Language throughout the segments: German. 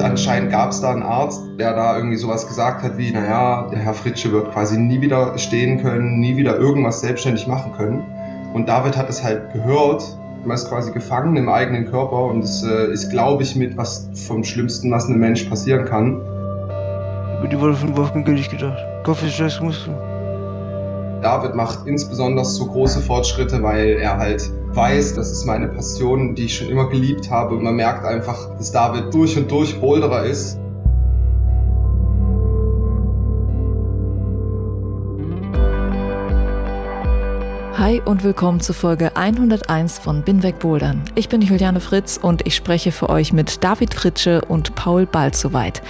Anscheinend gab es da einen Arzt, der da irgendwie sowas gesagt hat wie, naja, der Herr Fritsche wird quasi nie wieder stehen können, nie wieder irgendwas selbstständig machen können. Und David hat es halt gehört, man ist quasi gefangen im eigenen Körper und es äh, ist, glaube ich, mit was vom Schlimmsten, was einem Mensch passieren kann. Über die Worte von Wolfgang Gillig gedacht. Kopf ist Muskel. David macht insbesondere so große Fortschritte, weil er halt weiß, das ist meine Passion, die ich schon immer geliebt habe. Und man merkt einfach, dass David durch und durch Boulderer ist. Hi und willkommen zu Folge 101 von Binweg Bouldern. Ich bin Juliane Fritz und ich spreche für euch mit David Fritsche und Paul Balzoweit.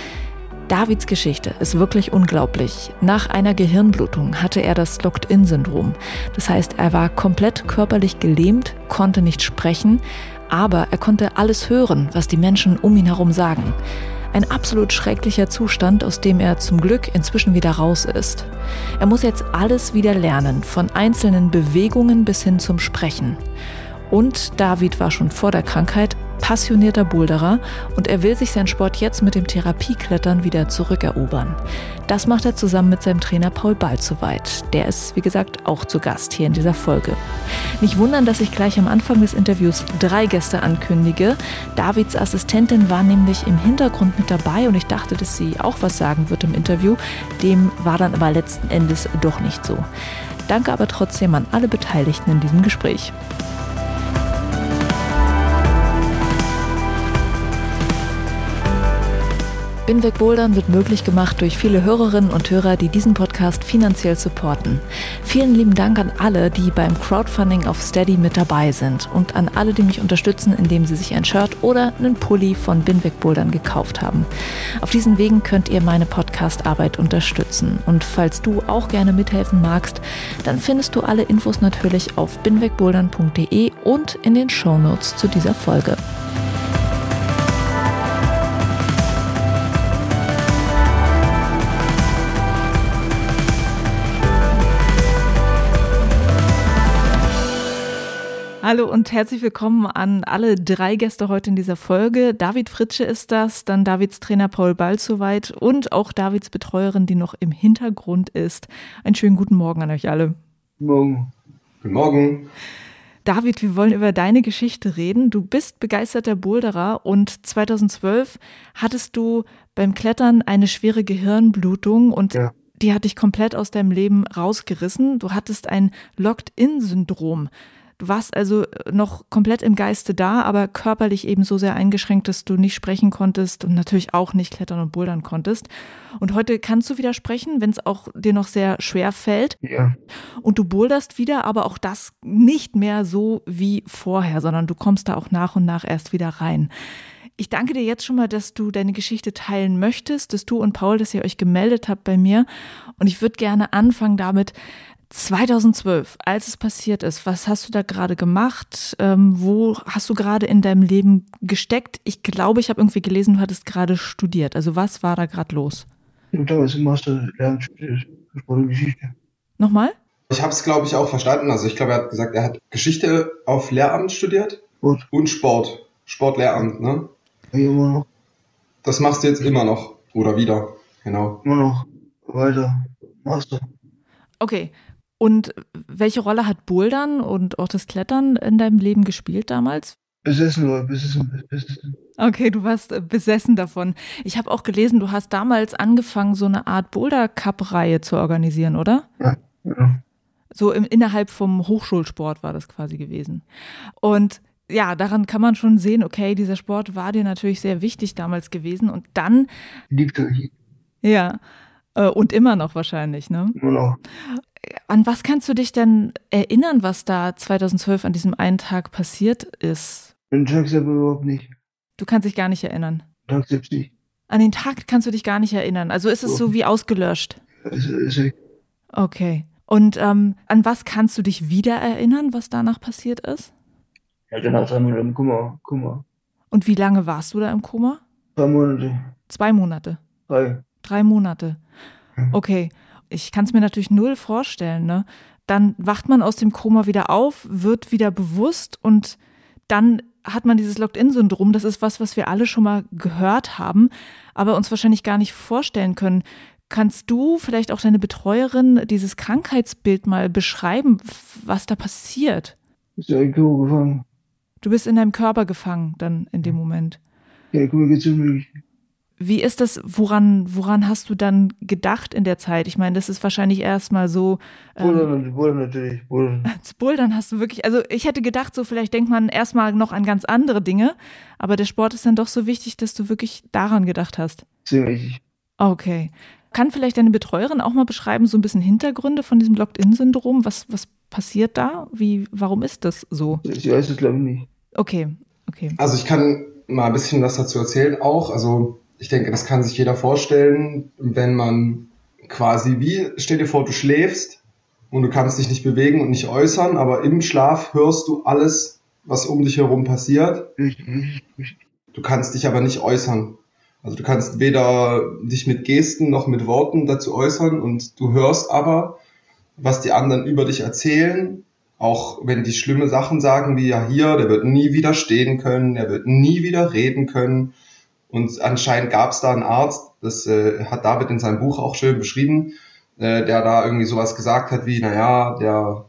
Davids Geschichte ist wirklich unglaublich. Nach einer Gehirnblutung hatte er das Locked-In-Syndrom. Das heißt, er war komplett körperlich gelähmt, konnte nicht sprechen, aber er konnte alles hören, was die Menschen um ihn herum sagen. Ein absolut schrecklicher Zustand, aus dem er zum Glück inzwischen wieder raus ist. Er muss jetzt alles wieder lernen, von einzelnen Bewegungen bis hin zum Sprechen. Und David war schon vor der Krankheit passionierter Boulderer und er will sich seinen Sport jetzt mit dem Therapieklettern wieder zurückerobern. Das macht er zusammen mit seinem Trainer Paul Balzoweit. Der ist, wie gesagt, auch zu Gast hier in dieser Folge. Nicht wundern, dass ich gleich am Anfang des Interviews drei Gäste ankündige. Davids Assistentin war nämlich im Hintergrund mit dabei und ich dachte, dass sie auch was sagen wird im Interview. Dem war dann aber letzten Endes doch nicht so. Danke aber trotzdem an alle Beteiligten in diesem Gespräch. Binweg Bouldern wird möglich gemacht durch viele Hörerinnen und Hörer, die diesen Podcast finanziell supporten. Vielen lieben Dank an alle, die beim Crowdfunding auf Steady mit dabei sind und an alle, die mich unterstützen, indem sie sich ein Shirt oder einen Pulli von Binweg Bouldern gekauft haben. Auf diesen Wegen könnt ihr meine Podcast-Arbeit unterstützen. Und falls du auch gerne mithelfen magst, dann findest du alle Infos natürlich auf binwegbouldern.de und in den Shownotes zu dieser Folge. Hallo und herzlich willkommen an alle drei Gäste heute in dieser Folge. David Fritsche ist das, dann Davids Trainer Paul Balzoweit und auch Davids Betreuerin, die noch im Hintergrund ist. Einen schönen guten Morgen an euch alle. Guten Morgen. Guten Morgen. David, wir wollen über deine Geschichte reden. Du bist begeisterter Boulderer und 2012 hattest du beim Klettern eine schwere Gehirnblutung und ja. die hat dich komplett aus deinem Leben rausgerissen. Du hattest ein Locked-In-Syndrom. Du warst also noch komplett im Geiste da, aber körperlich eben so sehr eingeschränkt, dass du nicht sprechen konntest und natürlich auch nicht klettern und bouldern konntest. Und heute kannst du wieder sprechen, wenn es auch dir noch sehr schwer fällt. Ja. Und du boulderst wieder, aber auch das nicht mehr so wie vorher, sondern du kommst da auch nach und nach erst wieder rein. Ich danke dir jetzt schon mal, dass du deine Geschichte teilen möchtest, dass du und Paul, dass ihr euch gemeldet habt bei mir. Und ich würde gerne anfangen damit, 2012, als es passiert ist, was hast du da gerade gemacht? Ähm, wo hast du gerade in deinem Leben gesteckt? Ich glaube, ich habe irgendwie gelesen, du hattest gerade studiert. Also was war da gerade los? Ich im Master Geschichte. Nochmal? Ich habe es, glaube ich, auch verstanden. Also ich glaube, er hat gesagt, er hat Geschichte auf Lehramt studiert Sport. und Sport. Sportlehramt, ne? Ja, immer noch. Das machst du jetzt immer noch. Oder wieder. Genau. Immer noch. Weiter. Master. Okay, und welche Rolle hat Bouldern und auch das Klettern in deinem Leben gespielt damals? Besessen oder besessen, besessen. Okay, du warst äh, besessen davon. Ich habe auch gelesen, du hast damals angefangen, so eine Art Boulder Cup-Reihe zu organisieren, oder? Ja, ja. So im, innerhalb vom Hochschulsport war das quasi gewesen. Und ja, daran kann man schon sehen, okay, dieser Sport war dir natürlich sehr wichtig damals gewesen. Und dann. Liegt er hier. Ja. Äh, und immer noch wahrscheinlich, ne? Immer noch an was kannst du dich denn erinnern, was da 2012 an diesem einen Tag passiert ist? Den Tag selber überhaupt nicht. Du kannst dich gar nicht erinnern. Den Tag selbst nicht. An den Tag kannst du dich gar nicht erinnern. Also ist es so wie ausgelöscht. Ist, ist weg. Okay. Und ähm, an was kannst du dich wieder erinnern, was danach passiert ist? Ja, hat er mir im Kummer, Kummer. Und wie lange warst du da im Koma? Drei Monate. Zwei Monate. Drei. Drei Monate. Okay. Ich kann es mir natürlich null vorstellen, ne? Dann wacht man aus dem Koma wieder auf, wird wieder bewusst und dann hat man dieses Locked-In-Syndrom. Das ist was, was wir alle schon mal gehört haben, aber uns wahrscheinlich gar nicht vorstellen können. Kannst du vielleicht auch deine Betreuerin dieses Krankheitsbild mal beschreiben, was da passiert? Der IQ gefangen. Du bist in deinem Körper gefangen dann in dem Moment. Ja, unmöglich. Wie ist das, woran, woran hast du dann gedacht in der Zeit? Ich meine, das ist wahrscheinlich erstmal so. Ähm, Bouldern, Bouldern natürlich, Bouldern. als Bouldern hast du wirklich, also ich hätte gedacht, so vielleicht denkt man erstmal noch an ganz andere Dinge, aber der Sport ist dann doch so wichtig, dass du wirklich daran gedacht hast. Sehr wichtig. Okay. Kann vielleicht deine Betreuerin auch mal beschreiben, so ein bisschen Hintergründe von diesem Locked-In-Syndrom? Was, was passiert da? Wie, warum ist das so? Ich weiß es, glaube ich, nicht. Okay, okay. Also ich kann mal ein bisschen was dazu erzählen auch. Also ich denke, das kann sich jeder vorstellen, wenn man quasi wie, stell dir vor, du schläfst und du kannst dich nicht bewegen und nicht äußern, aber im Schlaf hörst du alles, was um dich herum passiert. Du kannst dich aber nicht äußern. Also du kannst weder dich mit Gesten noch mit Worten dazu äußern und du hörst aber, was die anderen über dich erzählen, auch wenn die schlimme Sachen sagen, wie ja hier, der wird nie wieder stehen können, der wird nie wieder reden können. Und anscheinend gab es da einen Arzt, das äh, hat David in seinem Buch auch schön beschrieben, äh, der da irgendwie sowas gesagt hat wie, naja, der,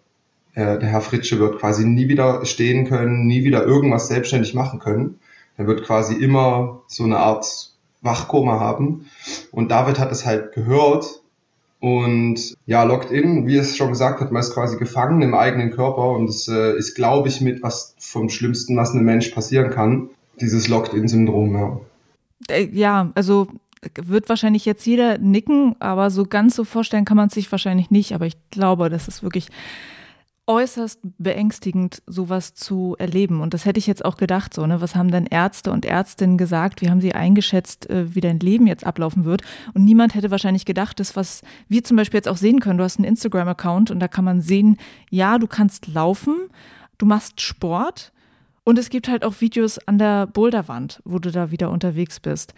äh, der Herr Fritsche wird quasi nie wieder stehen können, nie wieder irgendwas selbstständig machen können. Er wird quasi immer so eine Art Wachkoma haben. Und David hat es halt gehört und ja, locked in, wie es schon gesagt hat, man ist quasi gefangen im eigenen Körper und es äh, ist, glaube ich, mit was vom Schlimmsten, was einem Mensch passieren kann. Dieses Locked-in-Syndrom, ja. Äh, Ja, also wird wahrscheinlich jetzt jeder nicken, aber so ganz so vorstellen kann man es sich wahrscheinlich nicht. Aber ich glaube, das ist wirklich äußerst beängstigend, sowas zu erleben. Und das hätte ich jetzt auch gedacht, so, ne? Was haben denn Ärzte und Ärztinnen gesagt? Wie haben sie eingeschätzt, äh, wie dein Leben jetzt ablaufen wird? Und niemand hätte wahrscheinlich gedacht, das, was wir zum Beispiel jetzt auch sehen können, du hast einen Instagram-Account und da kann man sehen, ja, du kannst laufen, du machst Sport und es gibt halt auch Videos an der Boulderwand, wo du da wieder unterwegs bist.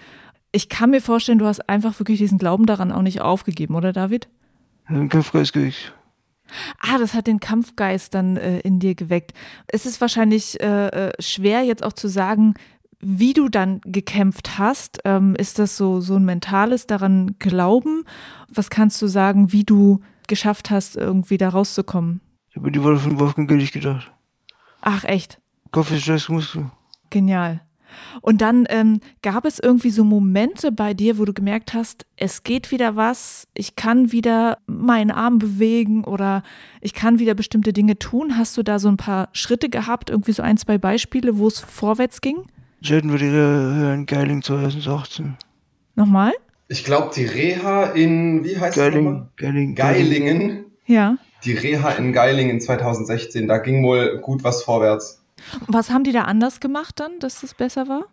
Ich kann mir vorstellen, du hast einfach wirklich diesen Glauben daran auch nicht aufgegeben, oder David? Ein Kampfgeist geweckt. Ah, das hat den Kampfgeist dann äh, in dir geweckt. Es ist wahrscheinlich äh, äh, schwer jetzt auch zu sagen, wie du dann gekämpft hast. Ähm, ist das so, so ein mentales daran Glauben? Was kannst du sagen, wie du geschafft hast, irgendwie da rauszukommen? Ich habe die Worte von Wolfgang Gillig gedacht. Ach, echt? Scheiß Muskel. Genial. Und dann ähm, gab es irgendwie so Momente bei dir, wo du gemerkt hast, es geht wieder was, ich kann wieder meinen Arm bewegen oder ich kann wieder bestimmte Dinge tun. Hast du da so ein paar Schritte gehabt, irgendwie so ein, zwei Beispiele, wo es vorwärts ging? Selten wird ihre in Geiling 2018. Nochmal? Ich glaube, die Reha in, wie heißt es nochmal? Geiling, Geiling. Geilingen. Ja. Die Reha in Geilingen 2016, da ging wohl gut was vorwärts. Und was haben die da anders gemacht dann, dass es besser war?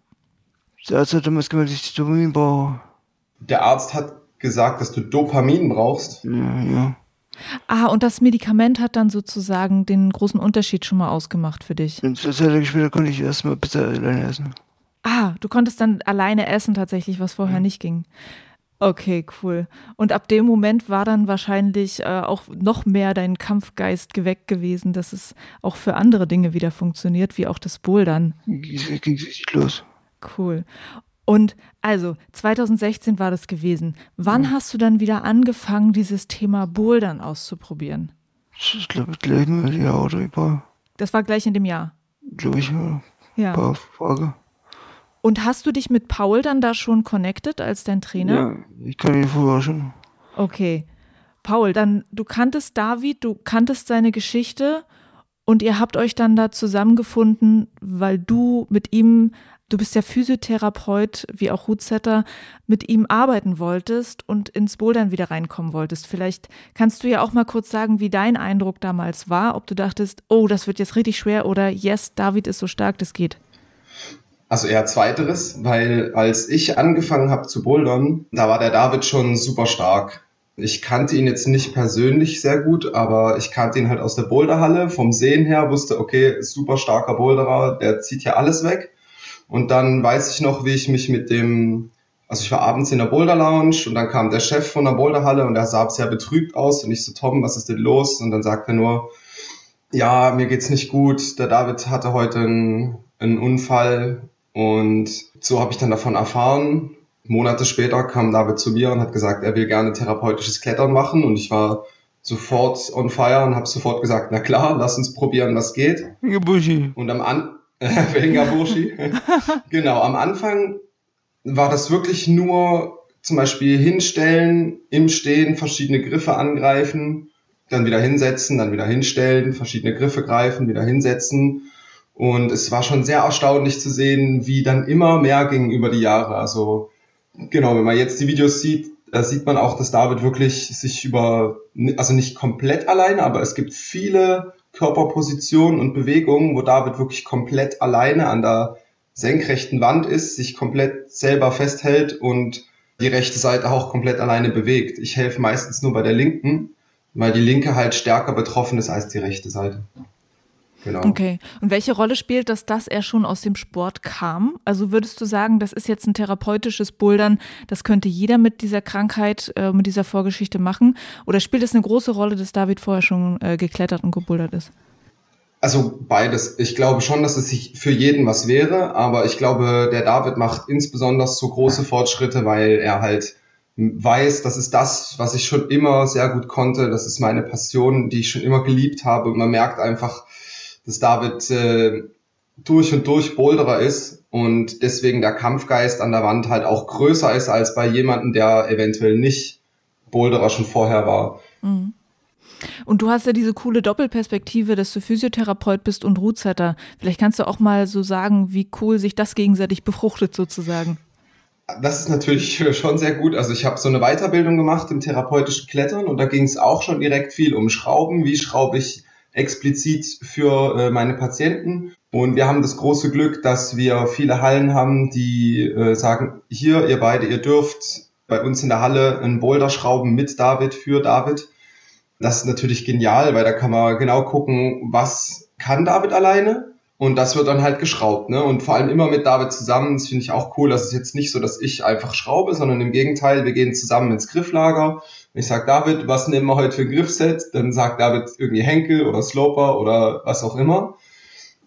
Der Arzt hat damals gemeint, dass ich Dopamin brauche. Der Arzt hat gesagt, dass du Dopamin brauchst. Ja, ja. Ah, und das Medikament hat dann sozusagen den großen Unterschied schon mal ausgemacht für dich. Und zwei Tage später konnte ich erstmal Pizza alleine essen. Ah, du konntest dann alleine essen tatsächlich, was vorher Ja. nicht ging. Okay, cool. Und ab dem Moment war dann wahrscheinlich äh, auch noch mehr dein Kampfgeist geweckt gewesen, dass es auch für andere Dinge wieder funktioniert, wie auch das Bouldern. Ging richtig los. Cool. Und also 2016 war das gewesen. Wann hast du dann wieder angefangen, dieses Thema Bouldern auszuprobieren? Ich glaube, gleich nur die Auto, ein paar, Das war gleich in dem Jahr. glaube ich, ein Ja. paar Fragen. Und hast du dich mit Paul dann da schon connected als dein Trainer? Ja, ich kann ihn vorher schon. Okay. Paul, dann du kanntest David, du kanntest seine Geschichte und ihr habt euch dann da zusammengefunden, weil du mit ihm, du bist ja Physiotherapeut wie auch Rootsetter, mit ihm arbeiten wolltest und ins Bouldern wieder reinkommen wolltest. Vielleicht kannst du ja auch mal kurz sagen, wie dein Eindruck damals war, ob du dachtest, oh, das wird jetzt richtig schwer oder yes, David ist so stark, das geht. Also eher zweiteres, weil als ich angefangen habe zu bouldern, da war der David schon super stark. Ich kannte ihn jetzt nicht persönlich sehr gut, aber ich kannte ihn halt aus der Boulderhalle. Vom Sehen her wusste, okay, super starker Boulderer, der zieht ja alles weg. Und dann weiß ich noch, wie ich mich mit dem, also ich war abends in der Boulder Lounge und dann kam der Chef von der Boulderhalle und er sah sehr betrübt aus und ich so, Tom, was ist denn los? Und dann sagt er nur, ja, mir geht's nicht gut. Der David hatte heute einen, einen Unfall und so habe ich dann davon erfahren. Monate später kam David zu mir und hat gesagt, er will gerne therapeutisches Klettern machen und ich war sofort on fire und habe sofort gesagt, na klar, lass uns probieren, was geht. Gebushi. Und am An Venga Burschi. genau, am Anfang war das wirklich nur zum Beispiel hinstellen, im Stehen verschiedene Griffe angreifen, dann wieder hinsetzen, dann wieder hinstellen, verschiedene Griffe greifen, wieder hinsetzen. Und es war schon sehr erstaunlich zu sehen, wie dann immer mehr ging über die Jahre. Also genau, wenn man jetzt die Videos sieht, da sieht man auch, dass David wirklich sich über, also nicht komplett alleine, aber es gibt viele Körperpositionen und Bewegungen, wo David wirklich komplett alleine an der senkrechten Wand ist, sich komplett selber festhält und die rechte Seite auch komplett alleine bewegt. Ich helfe meistens nur bei der linken, weil die linke halt stärker betroffen ist als die rechte Seite. Genau. Okay. Und welche Rolle spielt das, dass er schon aus dem Sport kam? Also würdest du sagen, das ist jetzt ein therapeutisches Bouldern, das könnte jeder mit dieser Krankheit, äh, mit dieser Vorgeschichte machen? Oder spielt es eine große Rolle, dass David vorher schon äh, geklettert und gebouldert ist? Also beides. Ich glaube schon, dass es sich für jeden was wäre, aber ich glaube, der David macht insbesondere so große Fortschritte, weil er halt weiß, das ist das, was ich schon immer sehr gut konnte. Das ist meine Passion, die ich schon immer geliebt habe. Und man merkt einfach, dass David äh, durch und durch Boulderer ist und deswegen der Kampfgeist an der Wand halt auch größer ist als bei jemandem, der eventuell nicht Boulderer schon vorher war. Mhm. Und du hast ja diese coole Doppelperspektive, dass du Physiotherapeut bist und Rootsetter. Vielleicht kannst du auch mal so sagen, wie cool sich das gegenseitig befruchtet sozusagen. Das ist natürlich schon sehr gut. Also ich habe so eine Weiterbildung gemacht im therapeutischen Klettern und da ging es auch schon direkt viel um Schrauben. Wie schraube ich explizit für äh, meine Patienten. Und wir haben das große Glück, dass wir viele Hallen haben, die äh, sagen, hier, ihr beide, ihr dürft bei uns in der Halle einen Boulder schrauben mit David, für David. Das ist natürlich genial, weil da kann man genau gucken, was kann David alleine und das wird dann halt geschraubt, ne? Und vor allem immer mit David zusammen. Das finde ich auch cool. Das ist jetzt nicht so, dass ich einfach schraube, sondern im Gegenteil, wir gehen zusammen ins Grifflager. Ich sag David, was nehmen wir heute für ein Griffset? Dann sagt David irgendwie Henkel oder Sloper oder was auch immer.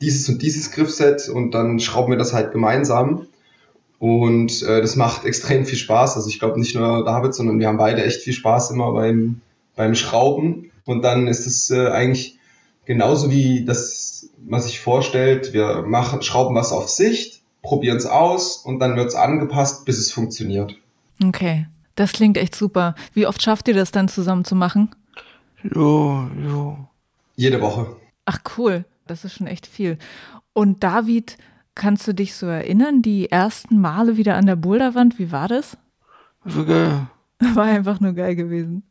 Dieses und dieses Griffset und dann schrauben wir das halt gemeinsam. Und äh, das macht extrem viel Spaß. Also ich glaube nicht nur David, sondern wir haben beide echt viel Spaß immer beim, beim Schrauben. Und dann ist es äh, eigentlich genauso wie das, was sich vorstellt. Wir machen, schrauben was auf Sicht, probieren es aus und dann wird es angepasst, bis es funktioniert. Okay. Das klingt echt super. Wie oft schafft ihr das dann zusammen zu machen? Jo, jo. Jede Woche. Ach cool, das ist schon echt viel. Und David, kannst du dich so erinnern, die ersten Male wieder an der Boulderwand, wie war das? War geil. War einfach nur geil gewesen.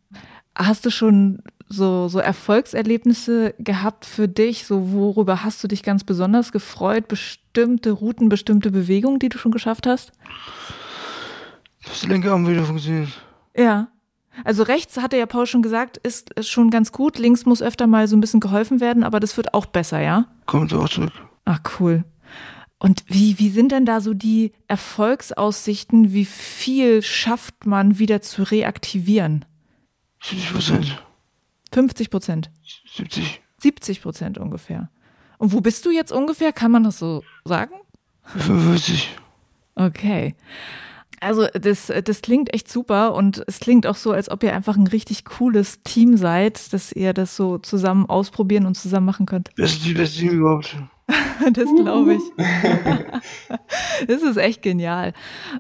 Hast du schon so, so Erfolgserlebnisse gehabt für dich? So, worüber hast du dich ganz besonders gefreut? Bestimmte Routen, bestimmte Bewegungen, die du schon geschafft hast? Das linke Arm wieder funktioniert. Ja. Also rechts, hatte ja Paul schon gesagt, ist, schon ganz gut. Links muss öfter mal so ein bisschen geholfen werden, aber das wird auch besser, ja? Kommt auch zurück. Ach, cool. Und wie, wie sind denn da so die Erfolgsaussichten? Wie viel schafft man wieder zu reaktivieren? 70 Prozent. 50 Prozent? 70. 70 Prozent ungefähr. Und wo bist du jetzt ungefähr? Kann man das so sagen? 45. Okay. Also das, das klingt echt super und es klingt auch so, als ob ihr einfach ein richtig cooles Team seid, dass ihr das so zusammen ausprobieren und zusammen machen könnt. Das ist die beste Team überhaupt. das glaube ich. das ist echt genial.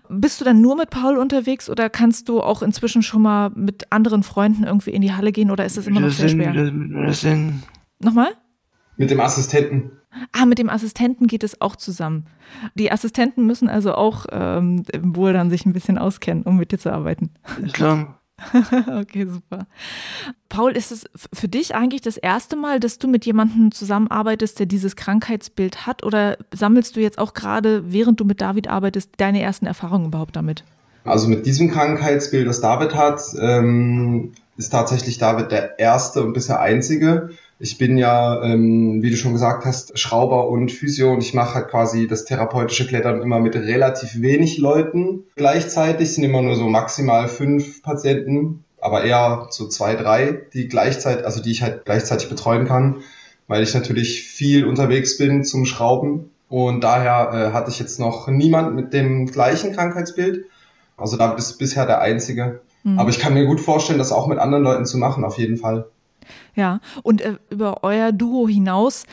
Bist du dann nur mit Paul unterwegs oder kannst du auch inzwischen schon mal mit anderen Freunden irgendwie in die Halle gehen oder ist das immer noch sehr schwer? Das denn? Nochmal? Mit dem Assistenten. Ah, mit dem Assistenten geht es auch zusammen. Die Assistenten müssen also auch ähm, wohl dann sich ein bisschen auskennen, um mit dir zu arbeiten. Klar. okay, super. Paul, ist es für dich eigentlich das erste Mal, dass du mit jemandem zusammenarbeitest, der dieses Krankheitsbild hat? Oder sammelst du jetzt auch gerade, während du mit David arbeitest, deine ersten Erfahrungen überhaupt damit? Also mit diesem Krankheitsbild, das David hat, ähm, ist tatsächlich David der erste und bisher einzige. Ich bin ja, ähm, wie du schon gesagt hast, Schrauber und Physio und ich mache halt quasi das therapeutische Klettern immer mit relativ wenig Leuten. Gleichzeitig sind immer nur so maximal fünf Patienten, aber eher so zwei, drei, die gleichzeitig, also die ich halt gleichzeitig betreuen kann, weil ich natürlich viel unterwegs bin zum Schrauben. Und daher äh, hatte ich jetzt noch niemand mit dem gleichen Krankheitsbild. Also da bist bisher der Einzige. Mhm. Aber ich kann mir gut vorstellen, das auch mit anderen Leuten zu machen, auf jeden Fall. Ja, und äh, über euer Duo hinaus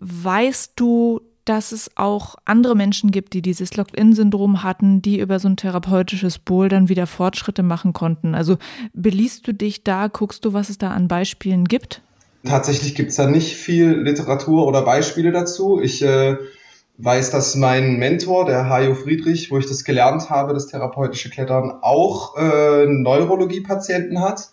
weißt du, dass es auch andere Menschen gibt, die dieses Locked-In-Syndrom hatten, die über so ein therapeutisches Bowl dann wieder Fortschritte machen konnten. Also beliest du dich da, guckst du, was es da an Beispielen gibt? Tatsächlich gibt es da nicht viel Literatur oder Beispiele dazu. Ich äh, weiß, dass mein Mentor, der Hajo Friedrich, wo ich das gelernt habe, das therapeutische Klettern, auch äh, Neurologie-Patienten hat.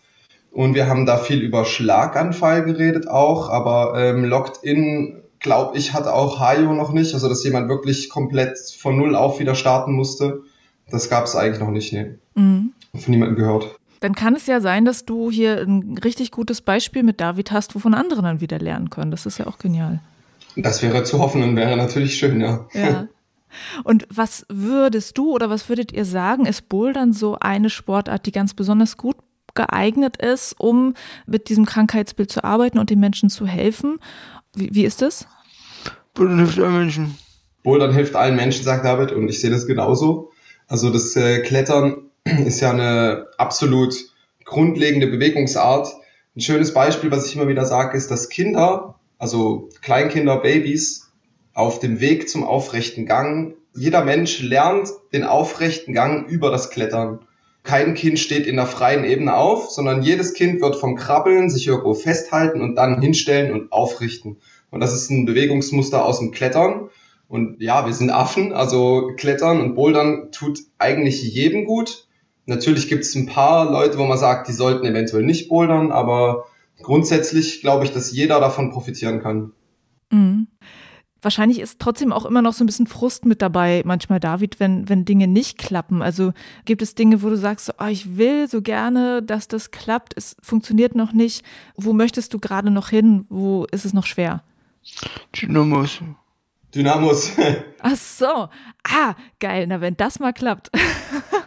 Und wir haben da viel über Schlaganfall geredet auch, aber ähm, Locked In, glaube ich, hat auch Hayo noch nicht. Also, dass jemand wirklich komplett von Null auf wieder starten musste. Das gab es eigentlich noch nicht, ne. Mhm. Von niemandem gehört. Dann kann es ja sein, dass du hier ein richtig gutes Beispiel mit David hast, wovon andere dann wieder lernen können. Das ist ja auch genial. Das wäre zu hoffen und wäre natürlich schön, ja. Ja. Und was würdest du oder was würdet ihr sagen, ist Bouldern so eine Sportart, die ganz besonders gut geeignet ist, um mit diesem Krankheitsbild zu arbeiten und den Menschen zu helfen. Wie, wie ist das? Bouldern hilft allen Menschen. Bouldern hilft allen Menschen, sagt David, und ich sehe das genauso. Also das äh, Klettern ist ja eine absolut grundlegende Bewegungsart. Ein schönes Beispiel, was ich immer wieder sage, ist, dass Kinder, also Kleinkinder, Babys, auf dem Weg zum aufrechten Gang, jeder Mensch lernt den aufrechten Gang über das Klettern kein Kind steht in der freien Ebene auf, sondern jedes Kind wird vom Krabbeln sich irgendwo festhalten und dann hinstellen und aufrichten. Und das ist ein Bewegungsmuster aus dem Klettern. Und ja, wir sind Affen, also Klettern und Bouldern tut eigentlich jedem gut. Natürlich gibt es ein paar Leute, wo man sagt, die sollten eventuell nicht bouldern, aber grundsätzlich glaube ich, dass jeder davon profitieren kann. Mhm wahrscheinlich ist trotzdem auch immer noch so ein bisschen Frust mit dabei, manchmal, David, wenn, wenn Dinge nicht klappen. Also gibt es Dinge, wo du sagst, so, oh, ich will so gerne, dass das klappt, es funktioniert noch nicht. Wo möchtest du gerade noch hin? Wo ist es noch schwer? Dynamos. Dynamos. Ach so. Ah, geil. Na, wenn das mal klappt.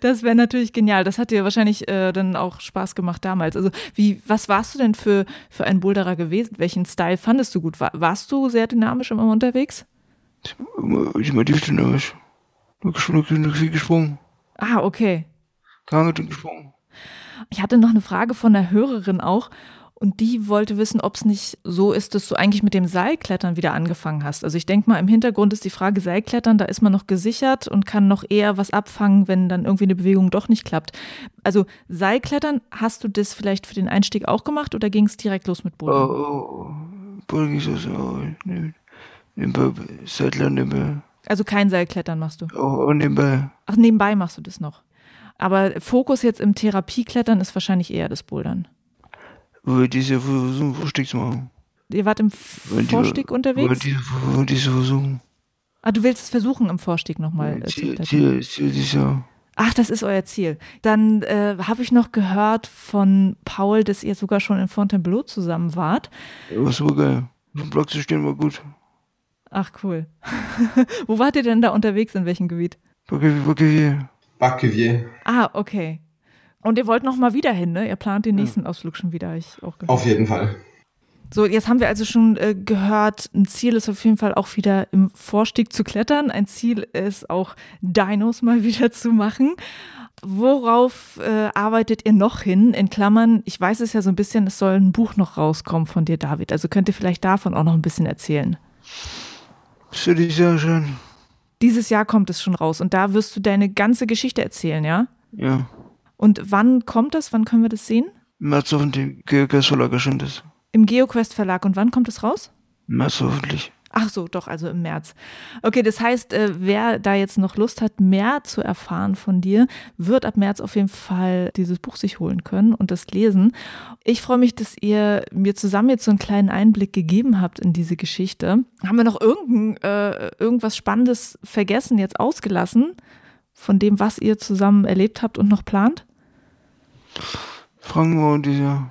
Das wäre natürlich genial. Das hat dir wahrscheinlich äh, dann auch Spaß gemacht damals. Also, wie, was warst du denn für, für ein Boulderer gewesen? Welchen Style fandest du gut? War, warst du sehr dynamisch immer unterwegs? Ich war dynamisch. Viel gesprungen. Ah, okay. Und gesprungen. Ich hatte noch eine Frage von einer Hörerin auch. Und die wollte wissen, ob es nicht so ist, dass du eigentlich mit dem Seilklettern wieder angefangen hast. Also ich denke mal, im Hintergrund ist die Frage Seilklettern, da ist man noch gesichert und kann noch eher was abfangen, wenn dann irgendwie eine Bewegung doch nicht klappt. Also Seilklettern, hast du das vielleicht für den Einstieg auch gemacht oder ging es direkt los mit Boden? Oh, oh, Boden ging es so. Nebenbei, Seilklettern nebenbei. Also kein Seilklettern machst du? Oh, nebenbei. Ach, nebenbei machst du das noch. Aber Fokus jetzt im Therapieklettern ist wahrscheinlich eher das Bouldern über diese Versuchung Vorstieg zu machen. Ihr wart im Vorstieg unterwegs? Über diese, über diese Versuchung. Ah, du willst es versuchen im Vorstieg nochmal ja, Ziel, Ziel, Ziel dieses Jahr. Ach, das ist euer Ziel. Dann äh, habe ich noch gehört von Paul, dass ihr sogar schon in Fontainebleau zusammen wart. Ja, war super geil. Dem Block zu stehen war gut. Ach, cool. Wo wart ihr denn da unterwegs? In welchem Gebiet? Bacevier. Bacevier. Ah, okay. Und ihr wollt noch mal wieder hin, ne? Ihr plant den nächsten ja. Ausflug schon wieder, ich auch gehört. Auf jeden Fall. So, jetzt haben wir also schon äh, gehört, ein Ziel ist auf jeden Fall auch wieder im Vorstieg zu klettern. Ein Ziel ist auch Dinos mal wieder zu machen. Worauf äh, arbeitet ihr noch hin? In Klammern, ich weiß es ja so ein bisschen, es soll ein Buch noch rauskommen von dir, David. Also könnt ihr vielleicht davon auch noch ein bisschen erzählen. Ich sehr schön. Dieses Jahr kommt es schon raus und da wirst du deine ganze Geschichte erzählen, ja? Ja. Und wann kommt das? Wann können wir das sehen? März dem GeoQuest Verlag erscheint es. Im GeoQuest Verlag. Und wann kommt es raus? März hoffentlich. Ach so, doch, also im März. Okay, das heißt, äh, wer da jetzt noch Lust hat, mehr zu erfahren von dir, wird ab März auf jeden Fall dieses Buch sich holen können und das lesen. Ich freue mich, dass ihr mir zusammen jetzt so einen kleinen Einblick gegeben habt in diese Geschichte. Haben wir noch irgendein, äh, irgendwas Spannendes vergessen, jetzt ausgelassen, von dem, was ihr zusammen erlebt habt und noch plant? Fragen wir diese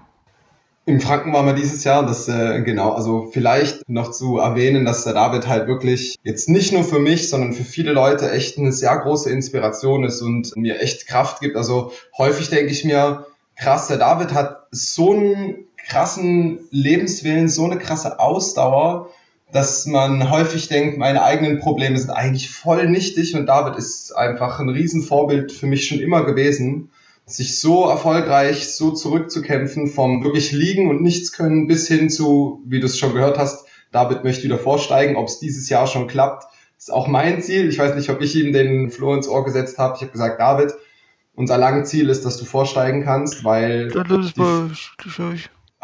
in Franken waren wir dieses Jahr, das äh, genau, also vielleicht noch zu erwähnen, dass der David halt wirklich jetzt nicht nur für mich, sondern für viele Leute echt eine sehr große Inspiration ist und mir echt Kraft gibt. Also häufig denke ich mir, krass, der David hat so einen krassen Lebenswillen, so eine krasse Ausdauer, dass man häufig denkt, meine eigenen Probleme sind eigentlich voll nichtig und David ist einfach ein Riesenvorbild für mich schon immer gewesen sich so erfolgreich so zurückzukämpfen vom wirklich liegen und nichts können bis hin zu, wie du es schon gehört hast, David möchte wieder vorsteigen. Ob es dieses Jahr schon klappt, ist auch mein Ziel. Ich weiß nicht, ob ich ihm den Floh ins Ohr gesetzt habe. Ich habe gesagt, David, unser langes Ziel ist, dass du vorsteigen kannst, weil. Ja,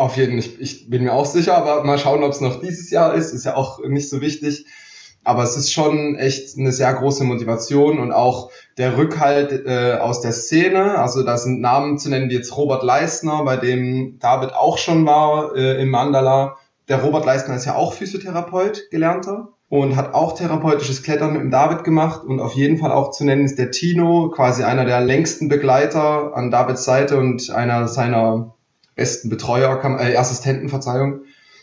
Auf jeden Fall, ich, ich bin mir auch sicher, aber mal schauen, ob es noch dieses Jahr ist. Ist ja auch nicht so wichtig. Aber es ist schon echt eine sehr große Motivation und auch der Rückhalt äh, aus der Szene. Also da sind Namen zu nennen wie jetzt Robert Leisner, bei dem David auch schon war äh, im Mandala. Der Robert Leisner ist ja auch Physiotherapeut, gelernter und hat auch therapeutisches Klettern mit dem David gemacht und auf jeden Fall auch zu nennen ist der Tino, quasi einer der längsten Begleiter an Davids Seite und einer seiner besten Betreuer, äh, Assistenten, Verzeihung.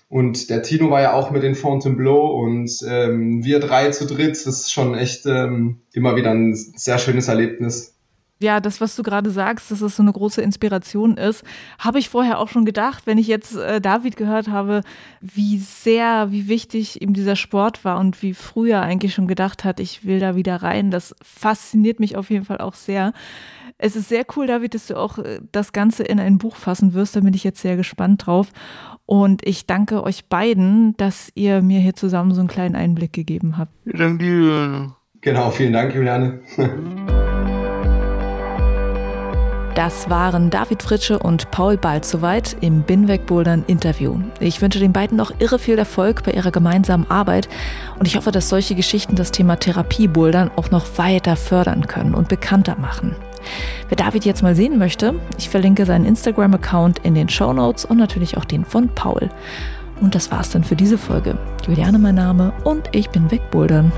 Und der Tino war ja auch mit in Fontainebleau und ähm, wir drei zu dritt, das ist schon echt ähm, immer wieder ein sehr schönes Erlebnis. Ja, das, was du gerade sagst, dass es so eine große Inspiration ist, habe ich vorher auch schon gedacht, wenn ich jetzt äh, David gehört habe, wie sehr, wie wichtig ihm dieser Sport war und wie früher eigentlich schon gedacht hat, ich will da wieder rein. Das fasziniert mich auf jeden Fall auch sehr. Es ist sehr cool, David, dass du auch äh, das Ganze in ein Buch fassen wirst. Da bin ich jetzt sehr gespannt drauf. Und ich danke euch beiden, dass ihr mir hier zusammen so einen kleinen Einblick gegeben habt. Danke dir. Genau, vielen Dank, Juliane. Das waren David Fritsche und Paul Balzowait im Binweg Bouldern Interview. Ich wünsche den beiden noch irre viel Erfolg bei ihrer gemeinsamen Arbeit und ich hoffe, dass solche Geschichten das Thema Therapie Bouldern auch noch weiter fördern können und bekannter machen. Wer David jetzt mal sehen möchte, ich verlinke seinen Instagram-Account in den Show Notes und natürlich auch den von Paul. Und das war's dann für diese Folge. Juliane mein Name und ich bin Wegbouldern.